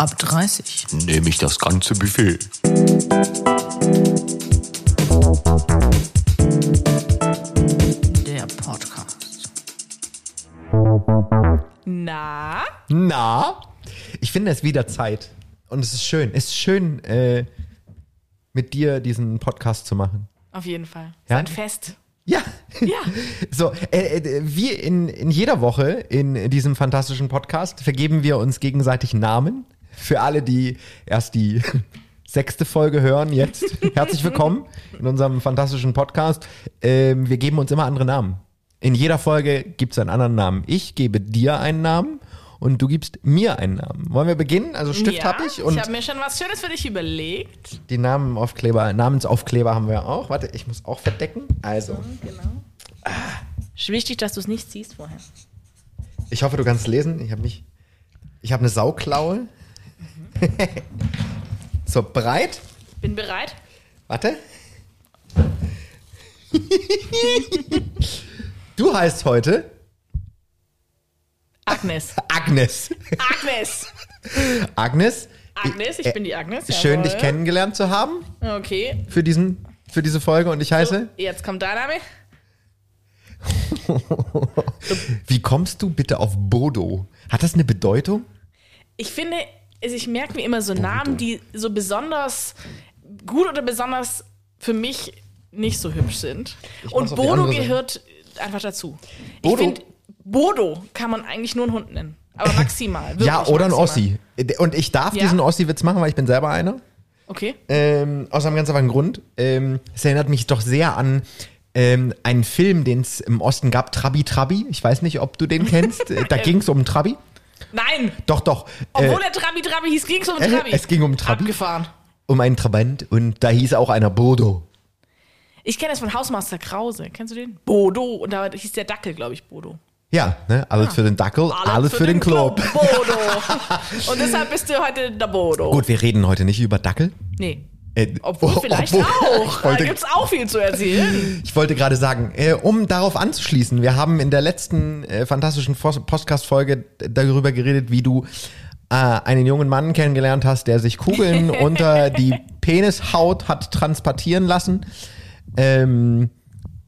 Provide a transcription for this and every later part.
Ab 30. Nehme ich das ganze Buffet. Der Podcast. Na? Na, ich finde es wieder Zeit. Und es ist schön. Es ist schön, äh, mit dir diesen Podcast zu machen. Auf jeden Fall. Ja? Sein Fest. Ja. Ja. So, äh, äh, wie in, in jeder Woche in diesem fantastischen Podcast vergeben wir uns gegenseitig Namen. Für alle, die erst die sechste Folge hören, jetzt herzlich willkommen in unserem fantastischen Podcast. Ähm, wir geben uns immer andere Namen. In jeder Folge gibt es einen anderen Namen. Ich gebe dir einen Namen und du gibst mir einen Namen. Wollen wir beginnen? Also Stift ja, habe ich und ich habe mir schon was Schönes für dich überlegt. die Namenaufkleber, Namensaufkleber haben wir auch. Warte, ich muss auch verdecken. Also, Genau. Ist wichtig, dass du es nicht siehst vorher. ich hoffe, du kannst lesen. Ich habe nicht. Ich habe eine Sauklaue. so breit. Bin bereit? Warte. du heißt heute Agnes. Agnes. Agnes. Agnes. Agnes, ich bin die Agnes. Schön, jawohl. dich kennengelernt zu haben Okay. für, diesen, für diese Folge. Und ich heiße. Jetzt kommt dein Name. Wie kommst du bitte auf Bodo? Hat das eine Bedeutung? Ich finde, also ich merke mir immer so Namen, die so besonders gut oder besonders für mich nicht so hübsch sind. mach's Und Bodo gehört einfach dazu. Bodo? Ich finde, Bodo kann man eigentlich nur einen Hund nennen. Aber maximal. Ja, oder ein maximal. Ossi. Und ich darf Ja? diesen Ossi-Witz machen, weil ich bin selber einer. Okay. Ähm, aus einem ganz einfachen Grund. Ähm, es erinnert mich doch sehr an ähm, einen Film, den es im Osten gab, Trabi Trabi. Ich weiß nicht, ob du den kennst. Da ging es um Trabi. Nein! Doch, doch. Obwohl Äh, der Trabi Trabi hieß, ging es um äh, Trabi. es ging um Trabi. Abgefahren. um einen Trabant und da hieß auch einer Bodo. Ich kenne das von Hausmeister Krause. Kennst du den? Bodo. Und da hieß der Dackel, glaube ich, Bodo. Ja, ne? alles für den Dackel, alles, für, den, Club. Bodo. Und deshalb bist du heute der Bodo. Gut, wir reden heute nicht über Dackel. Nee. Äh, Obwohl, vielleicht obwohl- auch. Ich Da wollte, gibt's auch viel zu erzählen. ich wollte gerade sagen, äh, um darauf anzuschließen, wir haben in der letzten äh, fantastischen Podcast-Folge darüber geredet, wie du äh, einen jungen Mann kennengelernt hast, der sich Kugeln unter die Penishaut hat transportieren lassen. Ähm,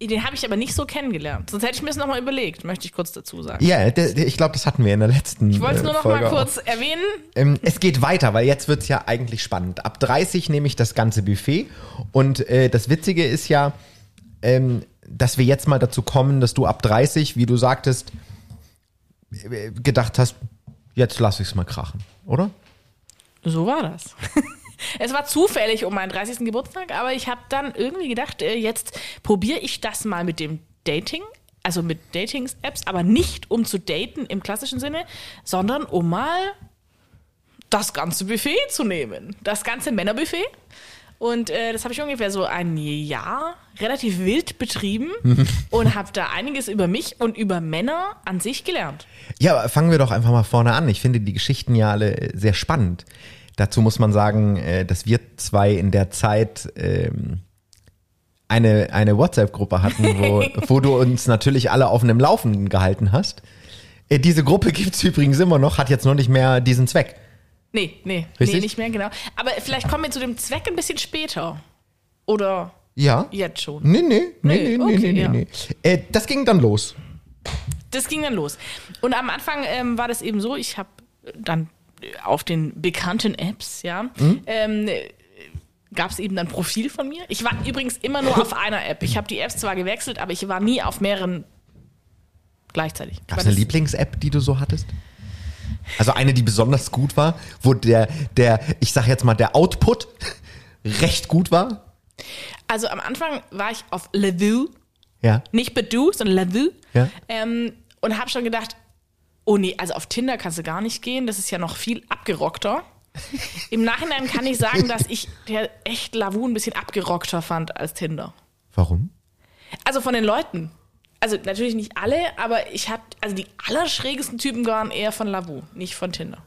Den habe ich aber nicht so kennengelernt. Sonst hätte ich mir das nochmal überlegt, möchte ich kurz dazu sagen. ja, der, ich glaube, das hatten wir in der letzten Ich wollte es nur äh, noch Folge mal auch. kurz erwähnen. Ähm, es geht weiter, weil jetzt wird's ja eigentlich spannend. Ab 30 nehme ich das ganze Buffet. Und äh, das Witzige ist ja, ähm, dass wir jetzt mal dazu kommen, dass du ab 30, wie du sagtest, äh, gedacht hast, jetzt lass ich's mal krachen, oder? So war das. Es war zufällig um meinen 30. Geburtstag, aber ich habe dann irgendwie gedacht, äh, jetzt probiere ich das mal mit dem Dating, also mit Dating-Apps, aber nicht um zu daten im klassischen Sinne, sondern um mal das ganze Buffet zu nehmen. Das ganze Männerbuffet. Und äh, das habe ich ungefähr so ein Jahr relativ wild betrieben und habe da einiges über mich und über Männer an sich gelernt. Ja, aber fangen wir doch einfach mal vorne an. Ich finde die Geschichten ja alle äh, sehr spannend. Dazu muss man sagen, äh, dass wir zwei in der Zeit ähm, eine, eine WhatsApp-Gruppe hatten, wo, wo du uns natürlich alle auf einem Laufenden gehalten hast. Äh, Diese Gruppe gibt's übrigens immer noch, hat jetzt noch nicht mehr diesen Zweck. Nee, nee, Richtig? nee, nicht mehr, genau. Aber vielleicht kommen wir zu dem Zweck ein bisschen später. Oder Ja? jetzt schon. Nee, nee, nee, Nee, nee, nee, okay, nee, nee, ja. nee. Äh, das ging dann los. Das ging dann los. Und am Anfang ähm, war das eben so, ich habe dann auf den bekannten Apps, ja, Mhm. ähm, gab es eben ein Profil von mir. Ich war übrigens immer nur auf einer App. Ich habe die Apps zwar gewechselt, aber ich war nie auf mehreren gleichzeitig. Gab es eine Lieblings-App, die du so hattest? Also eine, die besonders gut war, wo der, der, ich sag jetzt mal, der Output recht gut war? Also am Anfang war ich auf Levu, Ja. nicht Badoo, sondern Levu. Ja. Ähm, und habe schon gedacht, oh nee, also auf Tinder kannst du gar nicht gehen, das ist ja noch viel abgerockter. Im Nachhinein kann ich sagen, dass ich der echt Lavu ein bisschen abgerockter fand als Tinder. Warum? Also von den Leuten. Also natürlich nicht alle, aber ich hatte, also die allerschrägesten Typen waren eher von Lavu, nicht von Tinder.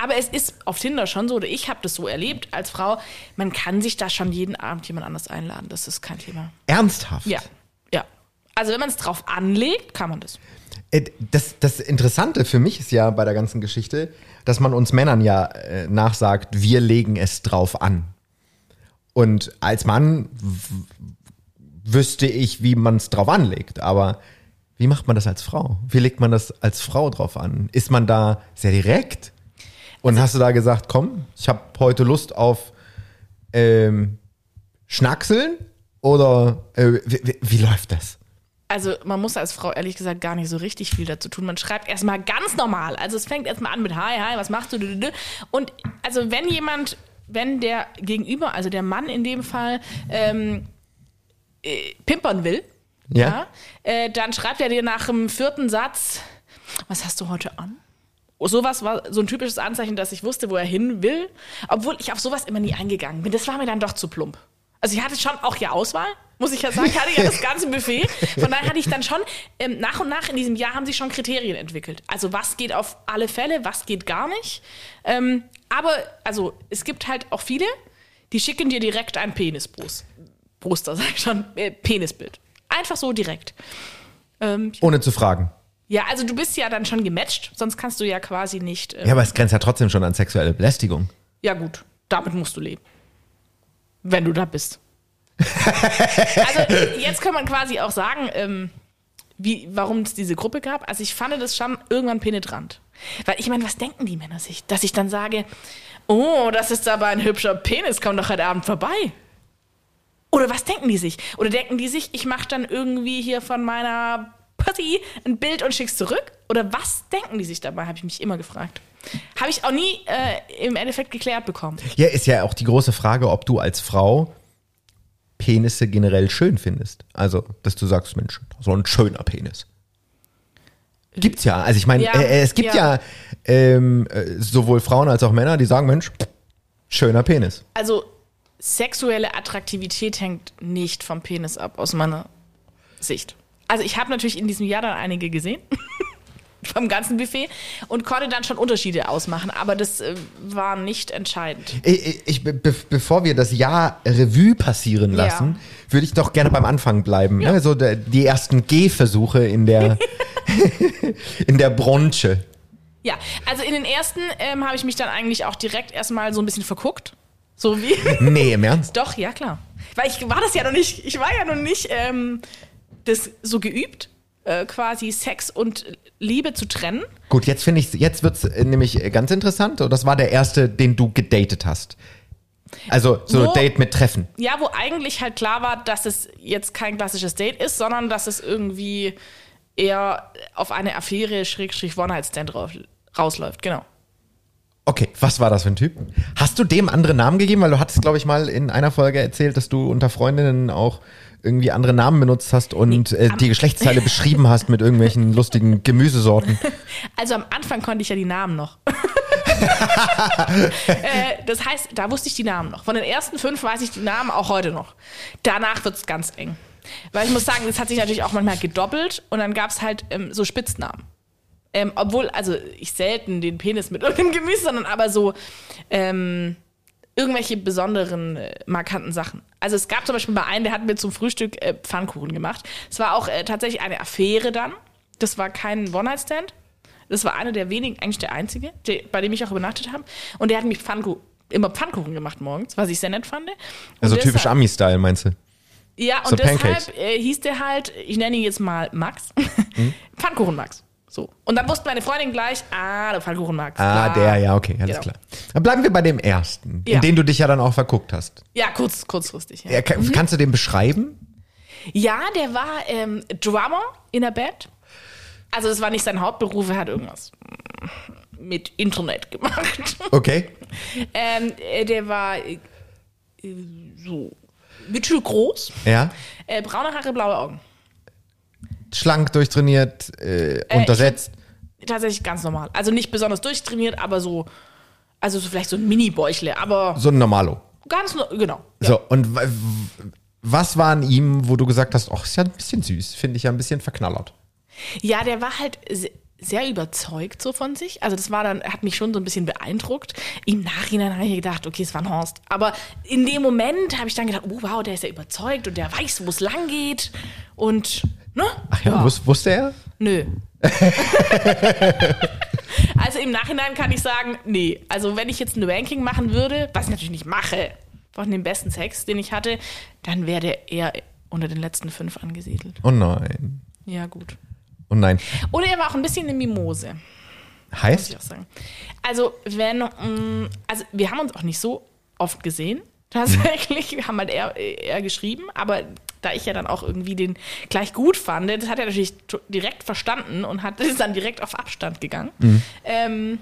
Aber es ist auf Tinder schon so, oder ich habe das so erlebt als Frau, man kann sich da schon jeden Abend jemand anders einladen, das ist kein Thema. Ernsthaft? Ja, ja. Also wenn man es drauf anlegt, kann man das. Äh, Das, das Interessante für mich ist ja bei der ganzen Geschichte, dass man uns Männern ja äh, nachsagt, wir legen es drauf an. Und als Mann wüsste ich, wie man es drauf anlegt. Aber wie macht man das als Frau? Wie legt man das als Frau drauf an? Ist man da sehr direkt? Und hast du da gesagt, komm, ich habe heute Lust auf ähm, Schnackseln? Oder äh, wie, wie, wie läuft das? Also man muss als Frau ehrlich gesagt gar nicht so richtig viel dazu tun. Man schreibt erstmal ganz normal. Also es fängt erstmal an mit Hi, hi, was machst du? Und also wenn jemand, wenn der Gegenüber, also der Mann in dem Fall, ähm, äh, pimpern will, Ja. äh, dann schreibt er dir nach dem vierten Satz, was hast du heute an? Sowas war so ein typisches Anzeichen, dass ich wusste, wo er hin will, obwohl ich auf sowas immer nie eingegangen bin. Das war mir dann doch zu plump. Also ich hatte schon auch ja Auswahl, muss ich ja sagen, ich hatte ja das ganze Buffet. Von daher hatte ich dann schon, ähm, nach und nach in diesem Jahr haben sich schon Kriterien entwickelt. Also was geht auf alle Fälle, was geht gar nicht. Ähm, aber also es gibt halt auch viele, die schicken dir direkt ein Penisposter, Poster, sag ich schon, äh, Penisbild. Einfach so direkt. Ähm, Ohne zu fragen. ja, also du bist ja dann schon gematcht, sonst kannst du ja quasi nicht. Ja, aber es grenzt ja trotzdem schon an sexuelle Belästigung. ja, gut, damit musst du leben. Wenn du da bist. also jetzt kann man quasi auch sagen, ähm, wie, warum es diese Gruppe gab. Also ich fand das schon irgendwann penetrant. Weil ich meine, was denken die Männer sich? Dass ich dann sage, oh, das ist aber ein hübscher Penis, komm doch heute Abend vorbei. Oder was denken die sich? Oder denken die sich, ich mache dann irgendwie hier von meiner Pussy ein Bild und schick's zurück? Oder was denken die sich dabei, habe ich mich immer gefragt. Habe ich auch nie äh, im Endeffekt geklärt bekommen. Ja, ist ja auch die große Frage, ob du als Frau Penisse generell schön findest. Also, dass du sagst, Mensch, so ein schöner Penis. Gibt's ja. Also ich meine, Ja, äh, es gibt ja, ja. ähm, äh, sowohl Frauen als auch Männer, die sagen, Mensch, schöner Penis. Also sexuelle Attraktivität hängt nicht vom Penis ab, aus meiner Sicht. Also ich habe natürlich in diesem Jahr dann einige gesehen. vom ganzen Buffet und konnte dann schon Unterschiede ausmachen, aber das äh, war nicht entscheidend. Ich, ich, be bevor wir das Jahr Revue passieren Ja. lassen, würde ich doch gerne beim Anfang bleiben. Ja. Ne? So der, die ersten Gehversuche in der, in der Bronche. Ja, also in den ersten ähm, habe ich mich dann eigentlich auch direkt erstmal so ein bisschen verguckt. So wie. Nee, im Ernst? Doch, ja klar. Weil ich war das ja noch nicht, ich war ja noch nicht ähm, das so geübt, äh, quasi Sex und Liebe zu trennen. Gut, jetzt finde ich, jetzt wird's äh, nämlich äh, ganz interessant. Und das war der erste, den du gedatet hast. Also so Wo- Date mit Treffen. Ja, wo eigentlich halt klar war, dass es jetzt kein klassisches Date ist, sondern dass es irgendwie eher auf eine Affäre, Schrägstrich One-Night-Stand raus- rausläuft. Genau. Okay, was war das für ein Typ? Hast du dem andere Namen gegeben? Weil du hattest, glaube ich, mal in einer Folge erzählt, dass du unter Freundinnen auch irgendwie andere Namen benutzt hast und äh, die Geschlechtsteile beschrieben hast mit irgendwelchen lustigen Gemüsesorten. Also am Anfang konnte ich ja die Namen noch. äh, das heißt, da wusste ich die Namen noch. Von den ersten fünf weiß ich die Namen auch heute noch. Danach wird es ganz eng. Weil ich muss sagen, das hat sich natürlich auch manchmal gedoppelt und dann gab es halt ähm, so Spitznamen. Ähm, obwohl, also ich selten den Penis mit irgendeinem Gemüse, sondern aber so ähm, irgendwelche besonderen, äh, markanten Sachen. Also es gab zum Beispiel mal einen, der hat mir zum Frühstück äh, Pfannkuchen gemacht. Es war auch äh, tatsächlich eine Affäre dann. Das war kein One-Night-Stand. Das war einer der wenigen, eigentlich der einzige, der, bei dem ich auch übernachtet habe. Und der hat mich Pfannkuchen, immer Pfannkuchen gemacht morgens, was ich sehr nett fand. Und Also typisch Ami-Style, meinst du? Ja, und so Pancakes. deshalb äh, hieß der halt, ich nenne ihn jetzt mal Max, Pfannkuchen Max. So. Und dann wusste meine Freundin gleich, ah, der Pfannkuchen Max. Ah, klar. der, ja, okay, alles Genau. klar. Dann bleiben wir bei dem ersten, in Ja. den du dich ja dann auch verguckt hast. Ja, kurz, kurzfristig. Ja. Ja, kann, Kannst du den beschreiben? Ja, der war ähm, Drummer in der Band. Also das war nicht sein Hauptberuf, er hat irgendwas mit Internet gemacht. Okay. ähm, äh, der war äh, äh, so mittelgroß, Ja. äh, braune Haare, blaue Augen. Schlank, durchtrainiert, äh, untersetzt. Tatsächlich ganz normal. Also nicht besonders durchtrainiert, aber so, also so vielleicht so ein Mini-Bäuchle, aber so ein Normalo. ganz, no- genau. Ja. So, und w- w- was war an ihm, wo du gesagt hast, ach, ist ja ein bisschen süß, finde ich ja ein bisschen verknallert. Ja, der war halt se- sehr überzeugt so von sich. Also das war dann, hat mich schon so ein bisschen beeindruckt. Im Nachhinein habe ich gedacht, okay, es war ein Horst. Aber in dem Moment habe ich dann gedacht, oh wow, der ist ja überzeugt und der weiß, wo es lang geht. Und Ne? Ach ja, Wus wusste er? Nö. also im Nachhinein kann ich sagen, nee. Also wenn ich jetzt ein Ranking machen würde, was ich natürlich nicht mache, von dem besten Sex, den ich hatte, dann wäre der eher unter den letzten fünf angesiedelt. Oh nein. Ja, gut. Oh nein. Oder er war auch ein bisschen eine Mimose, muss Heißt? ich auch sagen. Also, wenn, mm, also wir haben uns auch nicht so oft gesehen, tatsächlich. Wir haben halt eher, eher geschrieben, aber da ich ja dann auch irgendwie den gleich gut fand, das hat er natürlich direkt verstanden und hat ist dann direkt auf Abstand gegangen. Ähm,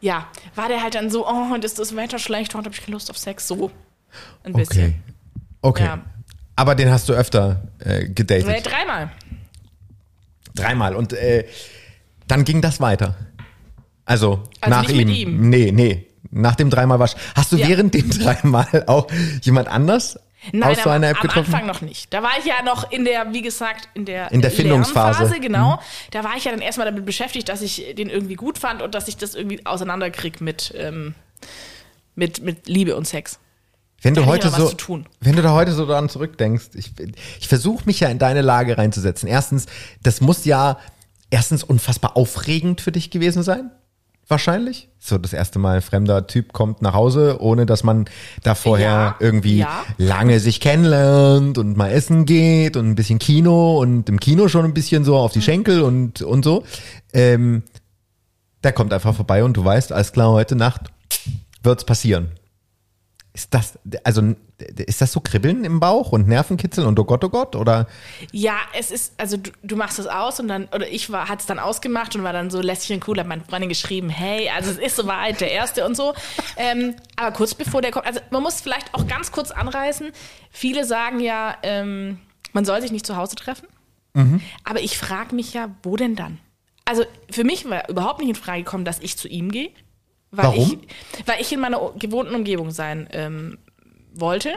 ja, war der halt dann so, oh, und ist das Wetter schlecht, heute habe ich keine Lust auf Sex, so ein Okay. bisschen. Okay. Ja. Aber den hast du öfter äh, gedatet. Nee, dreimal. Dreimal. Und äh, dann ging das weiter. Also, Also nach ihm. ihm. Nee, nee. Nach dem dreimal war Hast du Ja. während den dreimal auch jemand anders Nein, aus so am, einer App am getroffen? Anfang noch nicht. Da war ich ja noch in der, wie gesagt, in der, In der Findungsphase. Lernphase, genau. Da war ich ja dann erstmal damit beschäftigt, dass ich den irgendwie gut fand und dass ich das irgendwie auseinanderkrieg mit, ähm, mit, mit Liebe und Sex. Wenn du Da hätte heute so, zu tun. wenn du da heute so dran zurückdenkst, ich, ich versuche mich ja in deine Lage reinzusetzen. Erstens, das muss ja erstens unfassbar aufregend für dich gewesen sein. Wahrscheinlich. So das erste Mal ein fremder Typ kommt nach Hause, ohne dass man da vorher Ja, irgendwie ja. lange sich kennenlernt und mal essen geht und ein bisschen Kino und im Kino schon ein bisschen so auf die Schenkel und, und so. Ähm, der kommt einfach vorbei und du weißt, alles klar, heute Nacht wird's passieren. Ist das, also, ist das so Kribbeln im Bauch und Nervenkitzeln und oh Gott, oh Gott? Oder? Ja, es ist, also du, du machst es aus und dann, oder ich war, hat's dann ausgemacht und war dann so lässig und cool, hat meine Freundin geschrieben, hey, also es ist soweit, der Erste und so. Ähm, aber kurz bevor der kommt, also man muss vielleicht auch ganz kurz anreißen, viele sagen ja, ähm, man soll sich nicht zu Hause treffen, aber ich frage mich ja, wo denn dann? Also für mich war überhaupt nicht in Frage gekommen, dass ich zu ihm gehe. Weil Warum? Ich, weil ich in meiner gewohnten Umgebung sein ähm, wollte.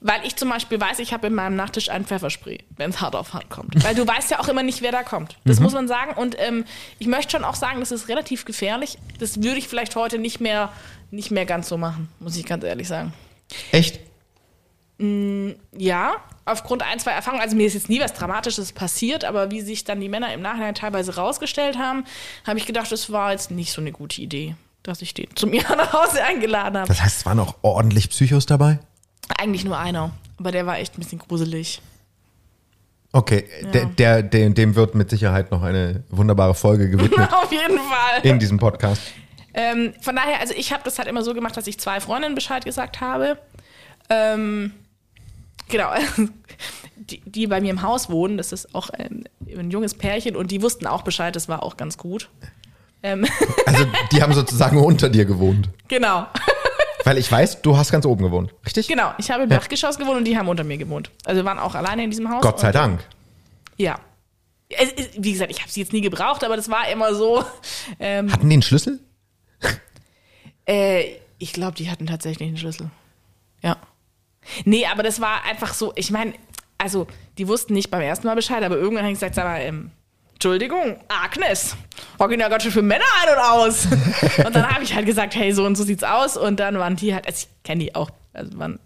Weil ich zum Beispiel weiß, ich habe in meinem Nachttisch ein Pfefferspray, wenn es hart auf hart kommt. Weil du weißt ja auch immer nicht, wer da kommt. Das muss man sagen. Und ähm, ich möchte schon auch sagen, das ist relativ gefährlich. Das würde ich vielleicht heute nicht mehr, nicht mehr ganz so machen, muss ich ganz ehrlich sagen. Echt? Ja, aufgrund ein, zwei Erfahrungen. Also mir ist jetzt nie was Dramatisches passiert, aber wie sich dann die Männer im Nachhinein teilweise rausgestellt haben, habe ich gedacht, das war jetzt nicht so eine gute Idee, dass ich den zu mir nach Hause eingeladen habe. Das heißt, es waren auch ordentlich Psychos dabei? Eigentlich nur einer, aber der war echt ein bisschen gruselig. Okay, der, der, dem, dem wird mit Sicherheit noch eine wunderbare Folge gewidmet Auf jeden Fall. in diesem Podcast. Ähm, von daher, also ich habe das halt immer so gemacht, dass ich zwei Freundinnen Bescheid gesagt habe. Ähm, genau. Die, die bei mir im Haus wohnen, das ist auch ein, ein junges Pärchen und die wussten auch Bescheid, das war auch ganz gut. Ähm, Also, die haben sozusagen unter dir gewohnt. genau. Weil ich weiß, du hast ganz oben gewohnt, richtig? Genau. Ich habe im Dachgeschoss gewohnt und die haben unter mir gewohnt. Also wir waren auch alleine in diesem Haus. Gott sei Dank. Ja. Es, es, wie gesagt, ich habe sie jetzt nie gebraucht, aber das war immer so. Ähm, Hatten die einen Schlüssel? Äh, ich glaube, die hatten tatsächlich einen Schlüssel. Ja. Nee, aber das war einfach so, ich meine, also, die wussten nicht beim ersten Mal Bescheid, aber irgendwann habe ich gesagt, sag mal, ähm, Entschuldigung, Agnes, hocken ja ganz schön viele Männer ein und aus. und dann habe ich halt gesagt, hey, so und so sieht's aus. Und dann waren die halt, also ich kenne die auch, also waren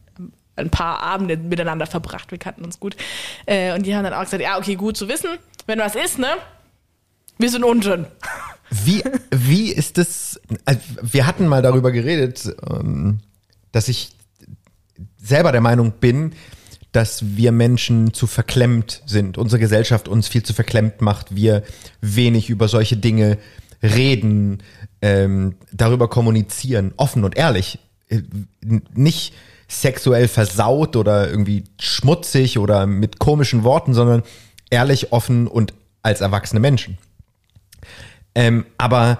ein paar Abende miteinander verbracht, wir kannten uns gut. Äh, und die haben dann auch gesagt, ja, okay, gut zu wissen, wenn was ist, ne? Wir sind unten. Wie, wie ist das? also Wir hatten mal darüber geredet, ähm, dass ich selber der Meinung bin, dass wir Menschen zu verklemmt sind. Unsere Gesellschaft uns viel zu verklemmt macht. Wir wenig über solche Dinge reden, ähm, darüber kommunizieren, offen und ehrlich. Äh, Nicht sexuell versaut oder irgendwie schmutzig oder mit komischen Worten, sondern ehrlich, offen und als erwachsene Menschen. Ähm, aber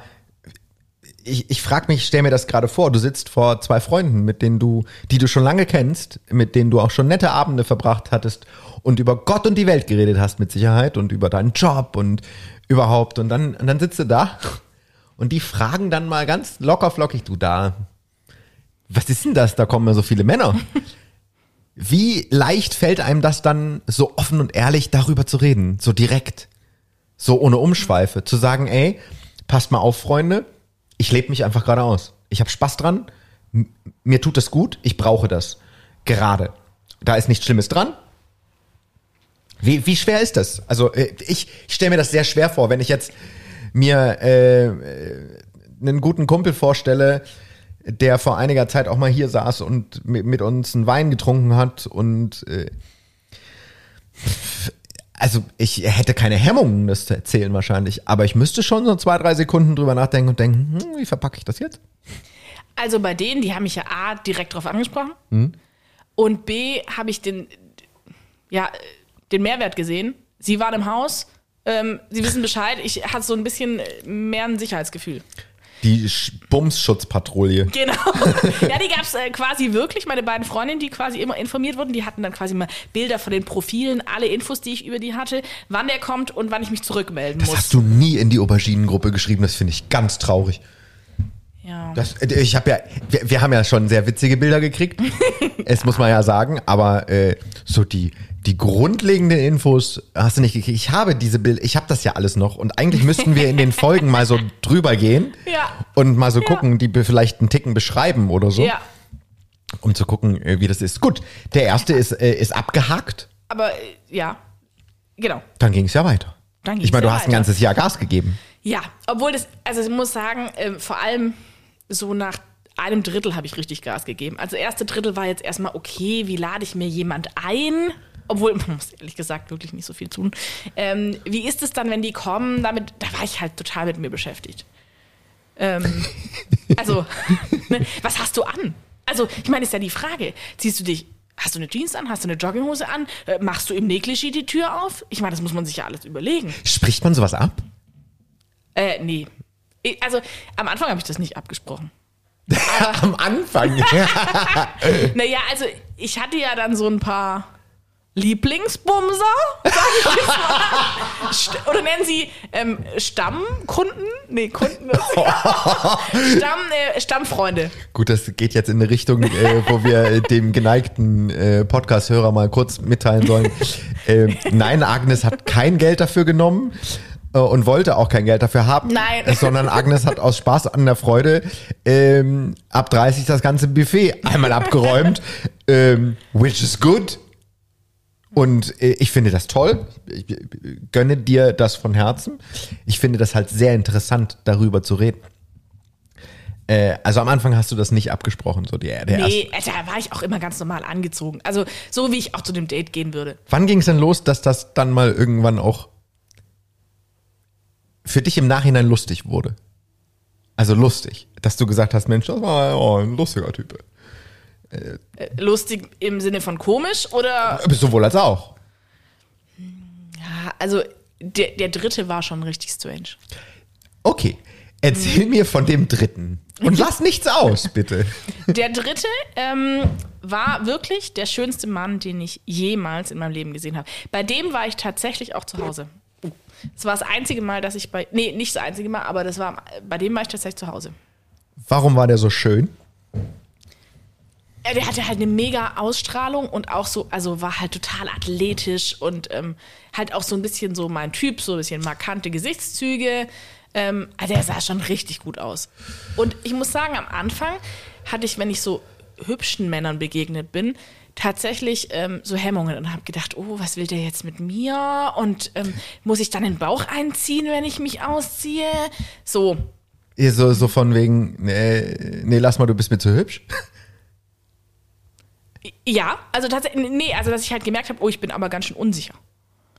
ich, ich frage mich, stell mir das gerade vor, du sitzt vor zwei Freunden, mit denen du, die du schon lange kennst, mit denen du auch schon nette Abende verbracht hattest und über Gott und die Welt geredet hast mit Sicherheit und über deinen Job und überhaupt und dann, und dann sitzt du da und die fragen dann mal ganz locker flockig, du da, was ist denn das? Da kommen ja so viele Männer. Wie leicht fällt einem das dann, so offen und ehrlich darüber zu reden, so direkt? so ohne Umschweife, zu sagen, ey, passt mal auf, Freunde, ich lebe mich einfach gerade aus. Ich habe Spaß dran, mir tut das gut, ich brauche das. Gerade. Da ist nichts Schlimmes dran. Wie, wie schwer ist das? Also äh, ich, ich stelle mir das sehr schwer vor, wenn ich jetzt mir äh, äh, einen guten Kumpel vorstelle, der vor einiger Zeit auch mal hier saß und mit, mit uns einen Wein getrunken hat und äh, also ich hätte keine Hemmungen, das zu erzählen wahrscheinlich, aber ich müsste schon so zwei, drei Sekunden drüber nachdenken und denken, hm, wie verpacke ich das jetzt? Also bei denen, die haben mich ja A, direkt drauf angesprochen Mhm. und B, habe ich den, ja, den Mehrwert gesehen. Sie waren im Haus, ähm, sie wissen Bescheid, ich hatte so ein bisschen mehr ein Sicherheitsgefühl. Die Sch- Bumsschutzpatrouille. Genau. ja, die gab es äh, quasi wirklich. Meine beiden Freundinnen, die quasi immer informiert wurden, die hatten dann quasi mal Bilder von den Profilen, alle Infos, die ich über die hatte, wann der kommt und wann ich mich zurückmelden Das muss. hast du nie in die Auberginengruppe geschrieben, das finde ich ganz traurig. ja. Das, äh, ich habe ja, wir, wir haben ja schon sehr witzige Bilder gekriegt. es muss man ja sagen, aber äh, so die die grundlegenden Infos hast du nicht gekriegt. Ich habe diese Bilder, ich habe das ja alles noch und eigentlich müssten wir in den Folgen mal so drüber gehen Ja. und mal so gucken, die wir vielleicht einen Ticken beschreiben oder so, ja. um zu gucken, äh, wie das ist. Gut, der erste ist äh, ist abgehakt, Aber äh, ja, genau. dann ging es ja weiter. Dann ging's ich meine, du ja hast ein ganzes Jahr Gas gegeben. Ja, obwohl das, also ich muss sagen, ähm, vor allem so nach einem Drittel habe ich richtig Gas gegeben. Also erste Drittel war jetzt erstmal okay, wie lade ich mir jemand ein? Obwohl, man muss ehrlich gesagt wirklich nicht so viel tun. Ähm, wie ist es dann, wenn die kommen? Damit, da war ich halt total mit mir beschäftigt. Ähm, also, ne, was hast du an? Also, ich meine, ist ja die Frage. Ziehst du dich, hast du eine Jeans an, hast du eine Jogginghose an, äh, machst du im Negligé die Tür auf? Ich meine, das muss man sich ja alles überlegen. Spricht man sowas ab? Äh, nee. Also, am Anfang habe ich das nicht abgesprochen. Am Anfang. Naja, also, ich hatte ja dann so ein paar Lieblingsbumser, sag ich jetzt mal. St- Oder nennen sie ähm, Stammkunden? Nee, Kunden. Stamm, äh, Stammfreunde. Gut, das geht jetzt in eine Richtung, äh, wo wir äh, dem geneigten äh, Podcast-Hörer mal kurz mitteilen sollen. Äh, nein, Agnes hat kein Geld dafür genommen äh, und wollte auch kein Geld dafür haben. Nein. Sondern Agnes hat aus Spaß an der Freude ähm, ab 30 das ganze Buffet einmal abgeräumt, ähm, which is good. Und äh, ich finde das toll. Ich äh, gönne dir das von Herzen. Ich finde das halt sehr interessant, darüber zu reden. Äh, also am Anfang hast du das nicht abgesprochen, so der, der Nee, erste. da war ich auch immer ganz normal angezogen. Also, so wie ich auch zu dem Date gehen würde. Wann ging es denn los, dass das dann mal irgendwann auch für dich im Nachhinein lustig wurde? Also lustig, dass du gesagt hast, Mensch, das war oh, ein lustiger Typ. Äh, lustig im Sinne von komisch oder. Aber Sowohl als auch. Ja, also, der, der dritte war schon richtig strange. Okay, erzähl mir von dem dritten. Und lass nichts aus, bitte. Der dritte ähm, war wirklich der schönste Mann, den ich jemals in meinem Leben gesehen habe. Bei dem war ich tatsächlich auch zu Hause. Das war das einzige Mal, dass ich bei. Nee, nicht das einzige Mal, aber das war. Bei dem war ich tatsächlich zu Hause. Warum war der so schön? Der hatte halt eine mega Ausstrahlung und auch so, also war halt total athletisch und ähm, halt auch so ein bisschen so mein Typ, so ein bisschen markante Gesichtszüge. Ähm, also der sah schon richtig gut aus. Und ich muss sagen, am Anfang hatte ich, wenn ich so hübschen Männern begegnet bin, tatsächlich ähm, so Hemmungen und habe gedacht, oh, was will der jetzt mit mir? Und ähm, muss ich dann den Bauch einziehen, wenn ich mich ausziehe? So, So, so von wegen, nee, nee, lass mal, du bist mir zu hübsch. Ja, also tatsächlich, nee, also dass ich halt gemerkt habe, oh, ich bin aber ganz schön unsicher.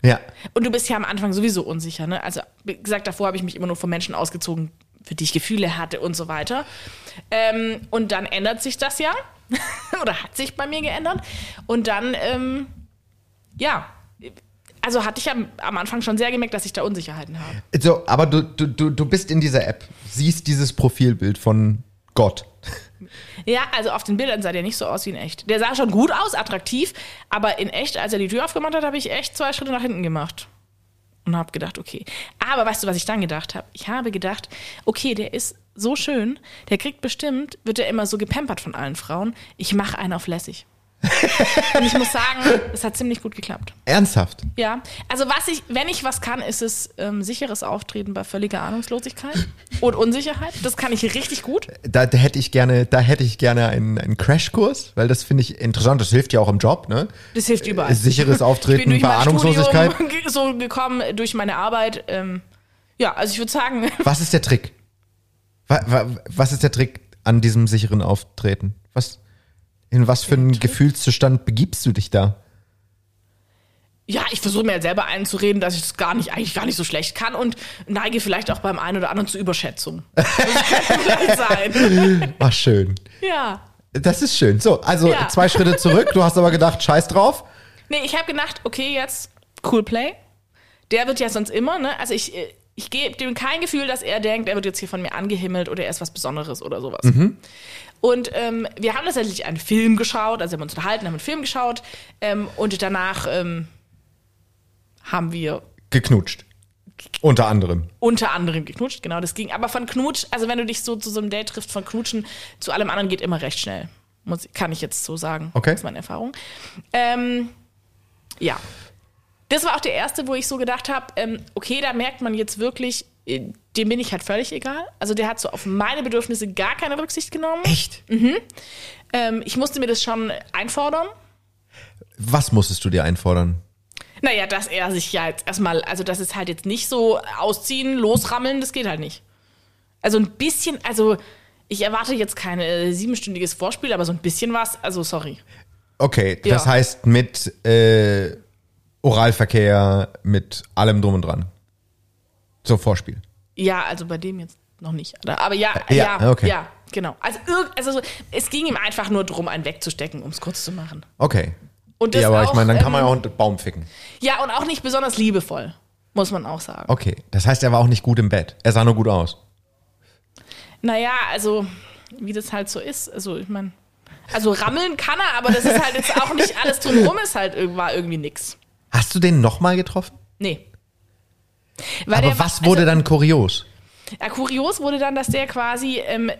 Ja. Und du bist ja am Anfang sowieso unsicher, ne? Also, wie gesagt, davor habe ich mich immer nur von Menschen ausgezogen, für die ich Gefühle hatte und so weiter. Ähm, und dann ändert sich das ja. Oder hat sich bei mir geändert. Und dann, ähm, ja. Also hatte ich am, am Anfang schon sehr gemerkt, dass ich da Unsicherheiten habe. So, aber du, du, du, du bist in dieser App, siehst dieses Profilbild von Gott. Ja, also auf den Bildern sah der nicht so aus wie in echt. Der sah schon gut aus, attraktiv, aber in echt, als er die Tür aufgemacht hat, habe ich echt zwei Schritte nach hinten gemacht. Und habe gedacht, okay. Aber weißt du, was ich dann gedacht habe? Ich habe gedacht, okay, der ist so schön, der kriegt bestimmt, wird er immer so gepampert von allen Frauen. Ich mache einen auf lässig. Und ich muss sagen, es hat ziemlich gut geklappt. Ernsthaft? Ja, also was ich, wenn ich was kann, ist es ähm, sicheres Auftreten bei völliger Ahnungslosigkeit und Unsicherheit. Das kann ich richtig gut. Da, da hätte ich gerne, da hätte ich gerne einen, einen Crashkurs, weil das finde ich interessant. Das hilft ja auch im Job, ne? Das hilft überall. Sicheres ich bin Auftreten bei Ahnungslosigkeit. Studium so gekommen durch meine Arbeit. Ähm, ja, also ich würde sagen, Was ist der Trick? Wa- wa- Was ist der Trick an diesem sicheren Auftreten? Was, in was für einen Gefühlszustand begibst du dich da? ja, ich versuche mir halt selber einzureden, dass ich das gar nicht, eigentlich gar nicht so schlecht kann und neige vielleicht auch beim einen oder anderen zur Überschätzung. Das könnte vielleicht sein. Ach, schön. Ja. Das ist schön. So, also Ja. zwei Schritte zurück. Du hast aber gedacht, scheiß drauf. Nee, ich habe gedacht, okay, jetzt Cool Play. Der wird ja sonst immer, ne? Also ich, ich gebe dem kein Gefühl, dass er denkt, er wird jetzt hier von mir angehimmelt oder er ist was Besonderes oder sowas. Und ähm, wir haben tatsächlich einen Film geschaut, also wir haben uns unterhalten, haben einen Film geschaut ähm, und danach ähm, haben wir Geknutscht. Unter anderem. unter anderem geknutscht, genau, das ging. Aber von Knutsch, also wenn du dich so zu so einem Date triffst, von Knutschen zu allem anderen geht immer recht schnell. Muss, kann ich jetzt so sagen. Okay. Das ist meine Erfahrung. Ähm, ja. Das war auch der erste, wo ich so gedacht habe, ähm, okay, da merkt man jetzt wirklich, dem bin ich halt völlig egal. Also der hat so auf meine Bedürfnisse gar keine Rücksicht genommen. Echt? Ähm, ich musste mir das schon einfordern. Was musstest du dir einfordern? Naja, dass er sich ja jetzt erstmal, also das ist halt jetzt nicht so ausziehen, losrammeln, das geht halt nicht. Also ein bisschen, also ich erwarte jetzt kein äh, siebenstündiges Vorspiel, aber so ein bisschen was, also sorry. Okay, das Ja. heißt mit äh, Oralverkehr, mit allem drum und dran. So Vorspiel. Ja, also bei dem jetzt noch nicht. Aber ja, Ja, ja, okay. ja, genau. Also, also so, es ging ihm einfach nur darum, einen wegzustecken, um es kurz zu machen. Okay. Und das Ja, aber ich auch, meine, dann kann man ja ähm, auch einen Baum ficken. Ja, und auch nicht besonders liebevoll, muss man auch sagen. Okay, das heißt, er war auch nicht gut im Bett. Er sah nur gut aus. Naja, also, wie das halt so ist. Also, ich meine, also rammeln kann er, aber das ist halt jetzt auch nicht alles drumherum, ist halt war irgendwie nix. Hast du den nochmal getroffen? Nee. Weil aber der was wurde also, dann kurios? Ja, kurios wurde dann, dass der quasi, ähm,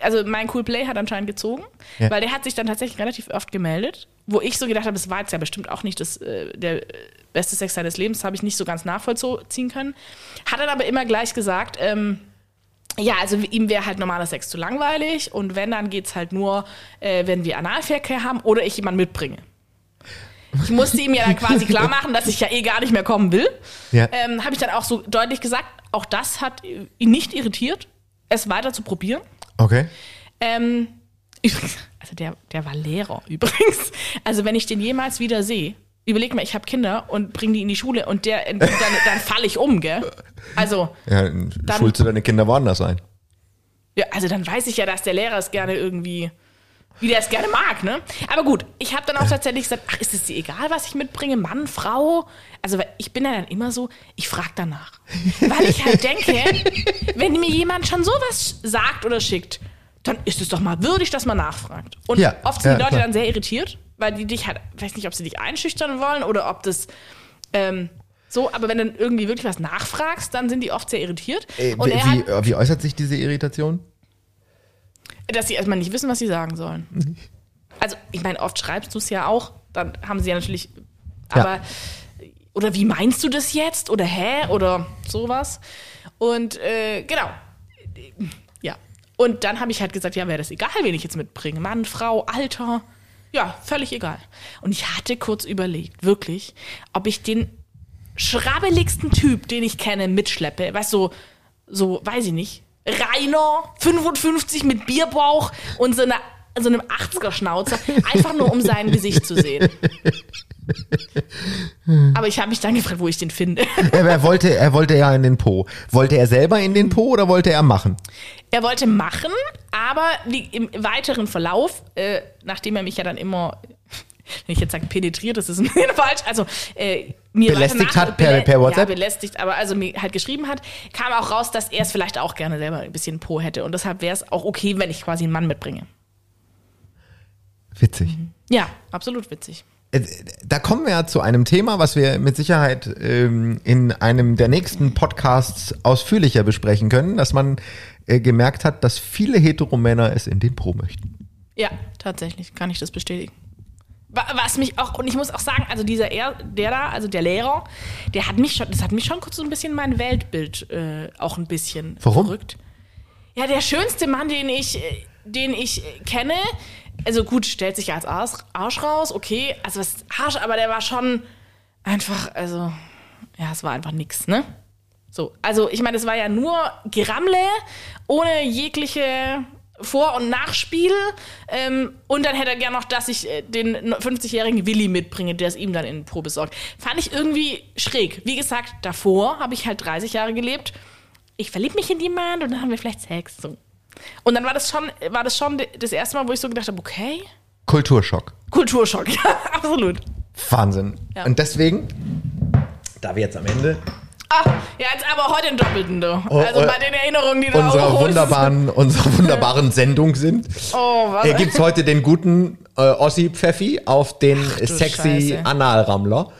also mein Cool Play hat anscheinend gezogen, Ja. weil der hat sich dann tatsächlich relativ oft gemeldet, wo ich so gedacht habe, das war jetzt ja bestimmt auch nicht das, äh, der beste Sex seines Lebens, habe ich nicht so ganz nachvollziehen können. Hat dann aber immer gleich gesagt, ähm, ja, also ihm wäre halt normaler Sex zu langweilig und wenn, dann geht's halt nur, äh, wenn wir Analverkehr haben oder ich jemanden mitbringe. Ich musste ihm ja dann quasi klar machen, dass ich ja eh gar nicht mehr kommen will. Ja. Ähm, Habe ich dann auch so deutlich gesagt, auch das hat ihn nicht irritiert, es weiter zu probieren. Okay. Ähm, übrigens, also der, der war Lehrer übrigens. Also wenn ich den jemals wieder sehe, überleg mal, ich habe Kinder und bringe die in die Schule und der, dann, dann falle ich um, gell? Also, Ja, schulst du deine Kinder woanders ein. ja, also dann weiß ich ja, dass der Lehrer es gerne irgendwie, wie der es gerne mag, ne? Aber gut, ich habe dann auch tatsächlich gesagt, ach, ist es dir egal, was ich mitbringe? Mann, Frau? Also ich bin ja dann immer so, ich frage danach. Weil ich halt denke, wenn mir jemand schon sowas sagt oder schickt, dann ist es doch mal würdig, dass man nachfragt. Und Ja, oft sind ja, die Leute klar. dann sehr irritiert, weil die dich halt, weiß nicht, ob sie dich einschüchtern wollen oder ob das ähm, so, aber wenn du dann irgendwie wirklich was nachfragst, dann sind die oft sehr irritiert. Äh, Und wie, hat, äh, wie äußert sich diese Irritation? Dass sie erstmal nicht wissen, was sie sagen sollen. Also, ich meine, oft schreibst du es ja auch, dann haben sie ja natürlich, aber, oder wie meinst du das jetzt? Oder hä? Oder sowas. Und äh, genau. Ja. Und dann habe ich halt gesagt, ja, wäre das egal, wen ich jetzt mitbringe. Mann, Frau, Alter. Ja, völlig egal. Und ich hatte kurz überlegt, wirklich, ob ich den schrabbeligsten Typ, den ich kenne, mitschleppe. Weißt du, so, so, weiß ich nicht. Rainer, 55 mit Bierbauch und so, eine, so einem 80er-Schnauzer, einfach nur um sein Gesicht zu sehen. Aber ich habe mich dann gefragt, wo ich den finde. Er, er, wollte, er wollte ja in den Po. Wollte er selber in den Po oder wollte er machen? Er wollte machen, aber wie im weiteren Verlauf, äh, nachdem er mich ja dann immer, wenn ich jetzt sage penetriert, das ist ein bisschen falsch, also äh, mir Belästigt hat per- per WhatsApp? Ja, belästigt, aber also mir halt geschrieben hat, kam auch raus, dass er es vielleicht auch gerne selber ein bisschen Po hätte und deshalb wäre es auch okay, wenn ich quasi einen Mann mitbringe. Witzig. Ja, absolut witzig. Äh, Da kommen wir ja zu einem Thema, was wir mit Sicherheit ähm, in einem der nächsten Podcasts ausführlicher besprechen können, dass man äh, gemerkt hat, dass viele Heteromänner es in den Po möchten. Ja, tatsächlich, kann ich das bestätigen. Wa- Was mich auch, und ich muss auch sagen, also dieser er, der da, also der Lehrer, der hat mich schon, das hat mich schon kurz so ein bisschen mein Weltbild äh, auch ein bisschen Warum? verrückt. Ja, der schönste Mann, den ich, äh, den ich äh, kenne, also gut, stellt sich als Arsch, Arsch raus, okay, also was Arsch, aber der war schon einfach, also, ja, es war einfach nix, ne? So, also ich meine, es war ja nur Gerammle, ohne jegliche Vor- und Nachspiel. Ähm, und dann hätte er gern noch, dass ich äh, den 50-jährigen Willi mitbringe, der es ihm dann in Probe sorgt. Fand ich irgendwie schräg. Wie gesagt, davor habe ich halt 30 Jahre gelebt. Ich verlieb mich in jemanden und dann haben wir vielleicht Sex. So. Und dann war das schon, war das schon das erste Mal, wo ich so gedacht habe, okay, Kulturschock. Kulturschock, ja, absolut. Wahnsinn. Ja. Und deswegen, da wir jetzt am Ende Ja, jetzt aber heute einen Doppelten, du. Oh, also oh, bei den Erinnerungen, die du unserer aufholst. wunderbaren, unserer wunderbaren Sendung sind, Oh, was? äh, gibt es heute den guten äh, Ossi Pfeffi auf den sexy Scheiße. Analrammler.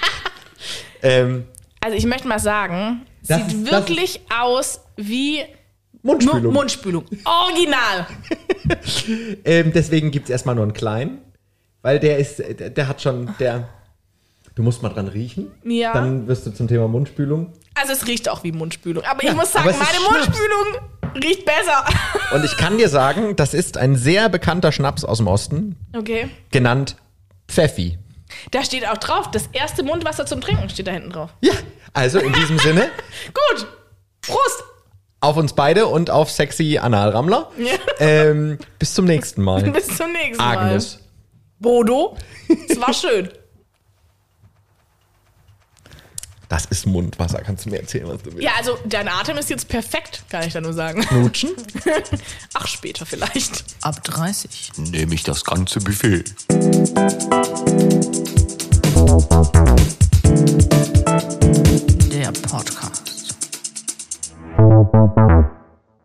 ähm, Also ich möchte mal sagen, Das sieht das wirklich aus wie Mundspülung. Mu- Mundspülung. Original. Ähm, deswegen gibt es erstmal nur einen kleinen, weil der ist, der, der hat schon, der, du musst mal dran riechen. Ja. Dann wirst du zum Thema Mundspülung. Also es riecht auch wie Mundspülung. Aber Ja, ich muss sagen, meine. Mundspülung riecht besser. Und ich kann dir sagen, das ist ein sehr bekannter Schnaps aus dem Osten, Okay. genannt Pfeffi. Da steht auch drauf, das erste Mundwasser zum Trinken steht da hinten drauf. Ja, also in diesem Sinne, Gut. Prost. auf uns beide und auf sexy Analrammler. Ja. Ähm, bis zum nächsten Mal. Bis zum nächsten Mal. Agnes. Bodo. Es war schön. Das ist Mundwasser. Kannst du mir erzählen, was du willst? Ja, also dein Atem ist jetzt perfekt, kann ich da nur sagen. Knutschen? Ach, später vielleicht. Ab 30. Nehme ich das ganze Buffet. Der Podcast.